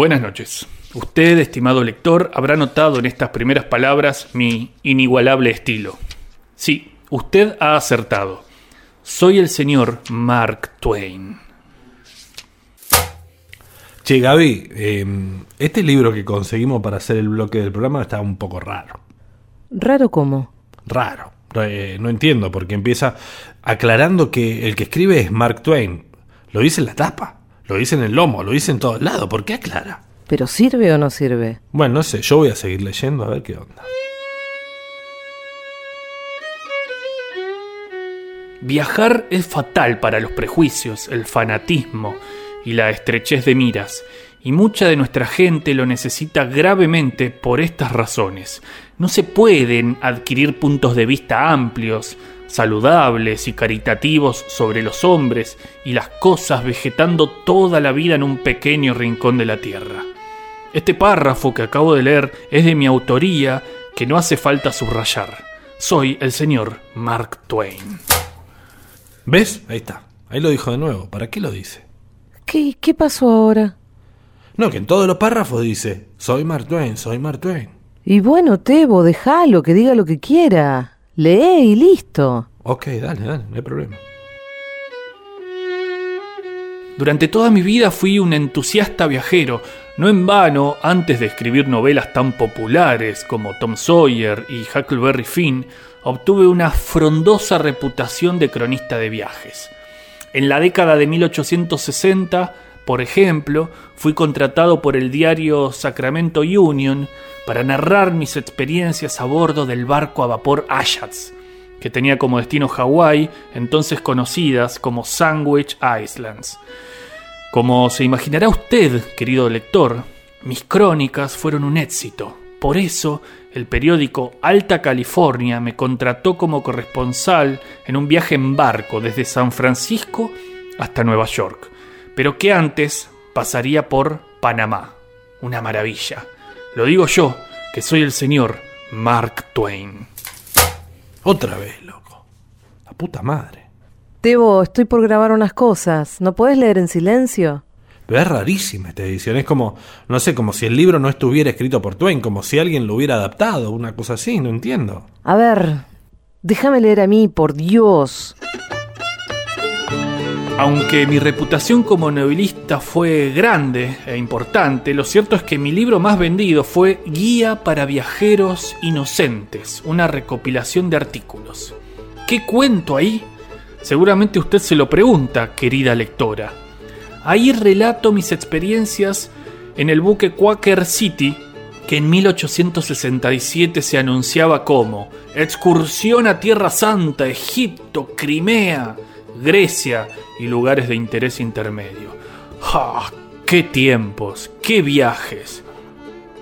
Buenas noches. Usted, estimado lector, habrá notado en estas primeras palabras mi inigualable estilo. Sí, usted ha acertado. Soy el señor Mark Twain. Che, Gaby, eh, este libro que conseguimos para hacer el bloque del programa está un poco raro. ¿Raro cómo? Raro. Eh, no entiendo, porque empieza aclarando que el que escribe es Mark Twain. Lo dice en la tapa, lo dice en el lomo, lo dice en todos lados. ¿Por qué aclara? ¿Pero sirve o no sirve? Bueno, no sé, yo voy a seguir leyendo a ver qué onda. Viajar es fatal para los prejuicios, el fanatismo y la estrechez de miras, y mucha de nuestra gente lo necesita gravemente por estas razones. No se pueden adquirir puntos de vista amplios, saludables y caritativos sobre los hombres y las cosas vegetando toda la vida en un pequeño rincón de la tierra. Este párrafo que acabo de leer es de mi autoría que no hace falta subrayar. Soy el señor Mark Twain. ¿Ves? Ahí está. Ahí lo dijo de nuevo. ¿Para qué lo dice? ¿Qué, qué pasó ahora? No, que en todos los párrafos dice, soy Mark Twain, soy Mark Twain. Y bueno, Tebo, déjalo, que diga lo que quiera. Lee y listo. Ok, dale, dale, no hay problema. Durante toda mi vida fui un entusiasta viajero, no en vano, antes de escribir novelas tan populares como Tom Sawyer y Huckleberry Finn, obtuve una frondosa reputación de cronista de viajes. En la década de 1860, por ejemplo, fui contratado por el diario Sacramento Union para narrar mis experiencias a bordo del barco a vapor Ajax, que tenía como destino Hawái, entonces conocidas como Sandwich Islands. Como se imaginará usted, querido lector, mis crónicas fueron un éxito. Por eso, el periódico Alta California me contrató como corresponsal en un viaje en barco desde San Francisco hasta Nueva York, pero que antes pasaría por Panamá. Una maravilla. Lo digo yo, que soy el señor Mark Twain. Otra vez, loco. La puta madre. Tebo, estoy por grabar unas cosas. ¿No puedes leer en silencio? Pero es rarísima esta edición. Es como, no sé, como si el libro no estuviera escrito por Twain, como si alguien lo hubiera adaptado, una cosa así, no entiendo. A ver, déjame leer a mí, por Dios. Aunque mi reputación como novelista fue grande e importante, lo cierto es que mi libro más vendido fue Guía para Viajeros Inocentes, una recopilación de artículos. ¿Qué cuento ahí? Seguramente usted se lo pregunta, querida lectora. Ahí relato mis experiencias en el buque Quaker City, que en 1867 se anunciaba como excursión a Tierra Santa, Egipto, Crimea, Grecia y lugares de interés intermedio. ¡Ah! ¡Qué tiempos! ¡Qué viajes!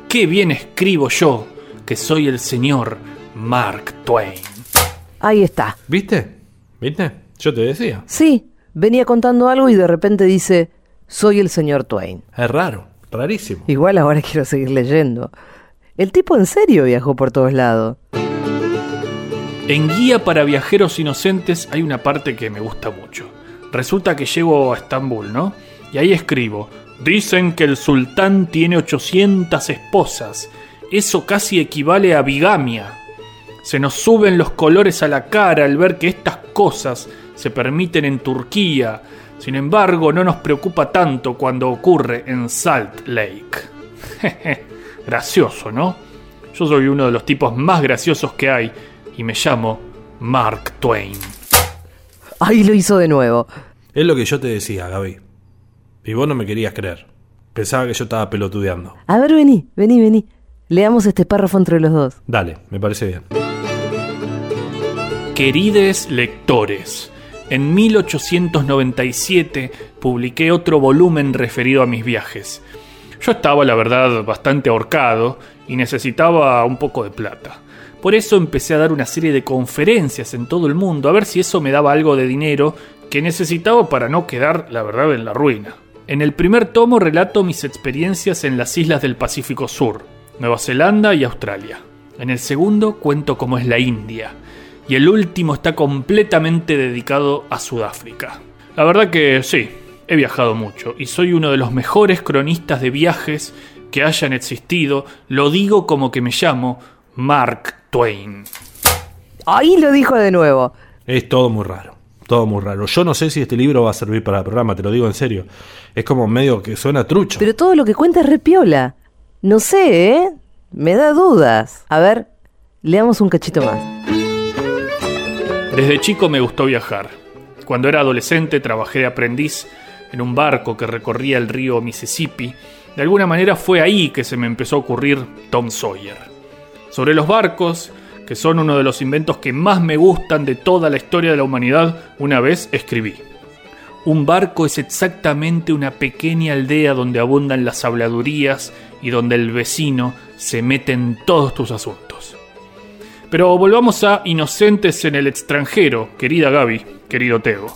¡Qué bien escribo yo, que soy el señor Mark Twain! Ahí está. ¿Viste? ¿Viste? Yo te decía. Sí, venía contando algo y de repente dice, soy el señor Twain. Es raro, rarísimo. Igual ahora quiero seguir leyendo. El tipo en serio viajó por todos lados. En Guía para Viajeros Inocentes hay una parte que me gusta mucho. Resulta que llego a Estambul, ¿no? Y ahí escribo, dicen que el sultán tiene 800 esposas. Eso casi equivale a bigamia. Se nos suben los colores a la cara al ver que estas cosas se permiten en Turquía. Sin embargo, no nos preocupa tanto cuando ocurre en Salt Lake. Gracioso, ¿no? Yo soy uno de los tipos más graciosos que hay y me llamo Mark Twain. Ahí lo hizo de nuevo. Es lo que yo te decía, Gaby. Y vos no me querías creer. Pensaba que yo estaba pelotudeando. A ver, vení, vení, vení. Leamos este párrafo entre los dos. Dale, me parece bien. Querides lectores, en 1897 publiqué otro volumen referido a mis viajes. Yo estaba, la verdad, bastante ahorcado y necesitaba un poco de plata. Por eso empecé a dar una serie de conferencias en todo el mundo, a ver si eso me daba algo de dinero que necesitaba para no quedar, la verdad, en la ruina. En el primer tomo relato mis experiencias en las islas del Pacífico Sur, Nueva Zelanda y Australia. En el segundo cuento cómo es la India. Y el último está completamente dedicado a Sudáfrica. La verdad que sí, he viajado mucho y soy uno de los mejores cronistas de viajes que hayan existido. Lo digo como que me llamo Mark Twain. Ahí lo dijo de nuevo. Es todo muy raro. Todo muy raro. Yo no sé si este libro va a servir para el programa, te lo digo en serio. Es como medio que suena trucho. Pero todo lo que cuenta es repiola. No sé, ¿eh? Me da dudas. A ver, leamos un cachito más. Desde chico me gustó viajar. Cuando era adolescente trabajé de aprendiz en un barco que recorría el río Mississippi. De alguna manera fue ahí que se me empezó a ocurrir Tom Sawyer. Sobre los barcos, que son uno de los inventos que más me gustan de toda la historia de la humanidad, una vez escribí. Un barco es exactamente una pequeña aldea donde abundan las habladurías y donde el vecino se mete en todos tus asuntos. Pero volvamos a Inocentes en el extranjero, querida Gaby, querido Teo.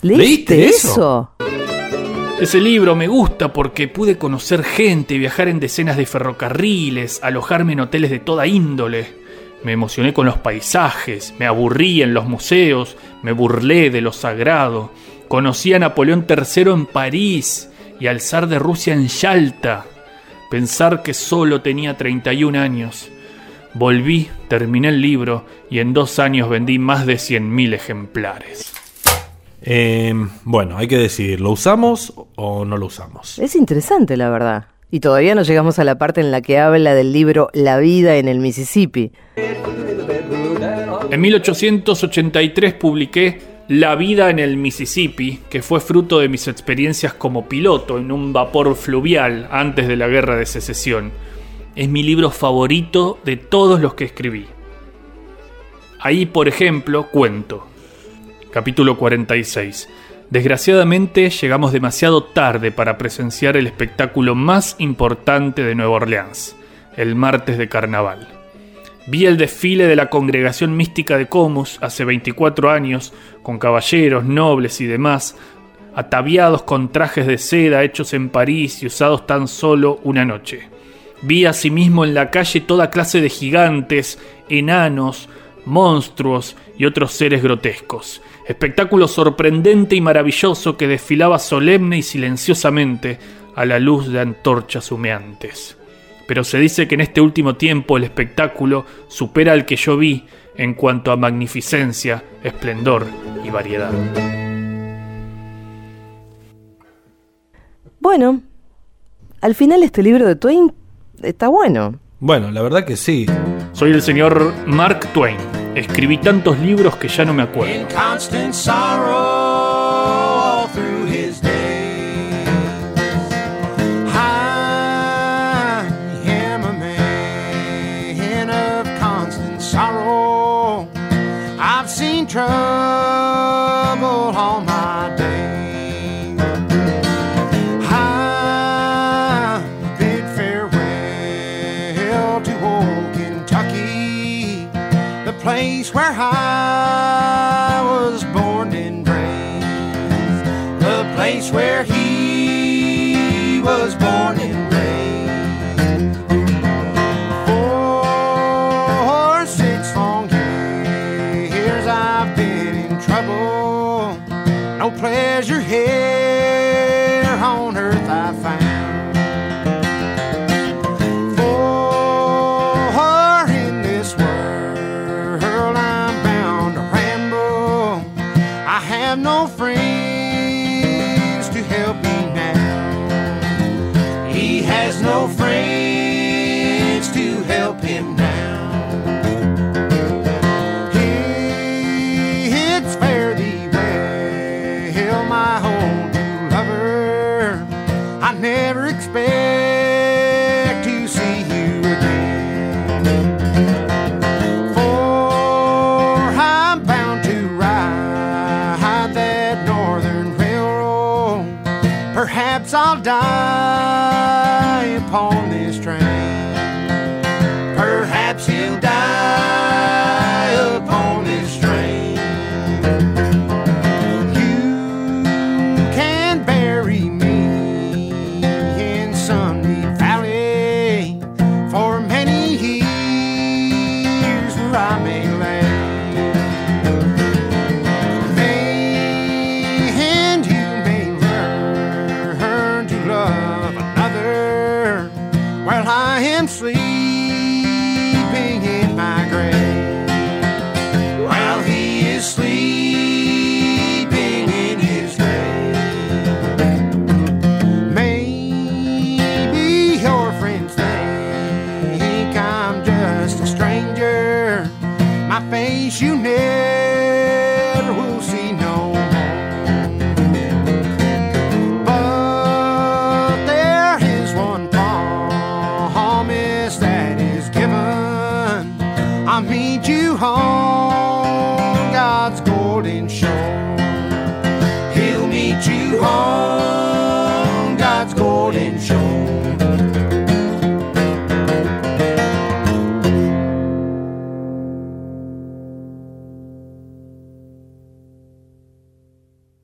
¿Leíste, ¿Leíste eso? Ese libro me gusta porque pude conocer gente, viajar en decenas de ferrocarriles, alojarme en hoteles de toda índole. Me emocioné con los paisajes, me aburrí en los museos, me burlé de lo sagrado. Conocí a Napoleón III en París y al zar de Rusia en Yalta. Pensar que solo tenía 31 años. Volví, terminé el libro y en dos años vendí más de 100.000 ejemplares. Eh, bueno, hay que decidir, ¿lo usamos o no lo usamos? Es interesante, la verdad. Y todavía no llegamos a la parte en la que habla del libro La vida en el Mississippi. En 1883 publiqué La vida en el Mississippi, que fue fruto de mis experiencias como piloto en un vapor fluvial antes de la Guerra de Secesión. Es mi libro favorito de todos los que escribí. Ahí, por ejemplo, cuento. Capítulo 46. Desgraciadamente llegamos demasiado tarde para presenciar el espectáculo más importante de Nueva Orleans, el martes de carnaval. Vi el desfile de la congregación mística de Comus hace 24 años, con caballeros, nobles y demás, ataviados con trajes de seda hechos en París y usados tan solo una noche. Vi asimismo en la calle toda clase de gigantes, enanos, monstruos y otros seres grotescos. Espectáculo sorprendente y maravilloso que desfilaba solemne y silenciosamente a la luz de antorchas humeantes. Pero se dice que en este último tiempo el espectáculo supera al que yo vi en cuanto a magnificencia, esplendor y variedad. Bueno, al final este libro de Twain está bueno. Bueno, la verdad que sí. Soy el señor Mark Twain. Escribí tantos libros que ya no me acuerdo. Have no friends to help me now. He has no friends to help him now. It's fare thee well, my old lover. I never expect face you never will see no more. But there is one promise that is given. I'll meet you home, God's golden shore.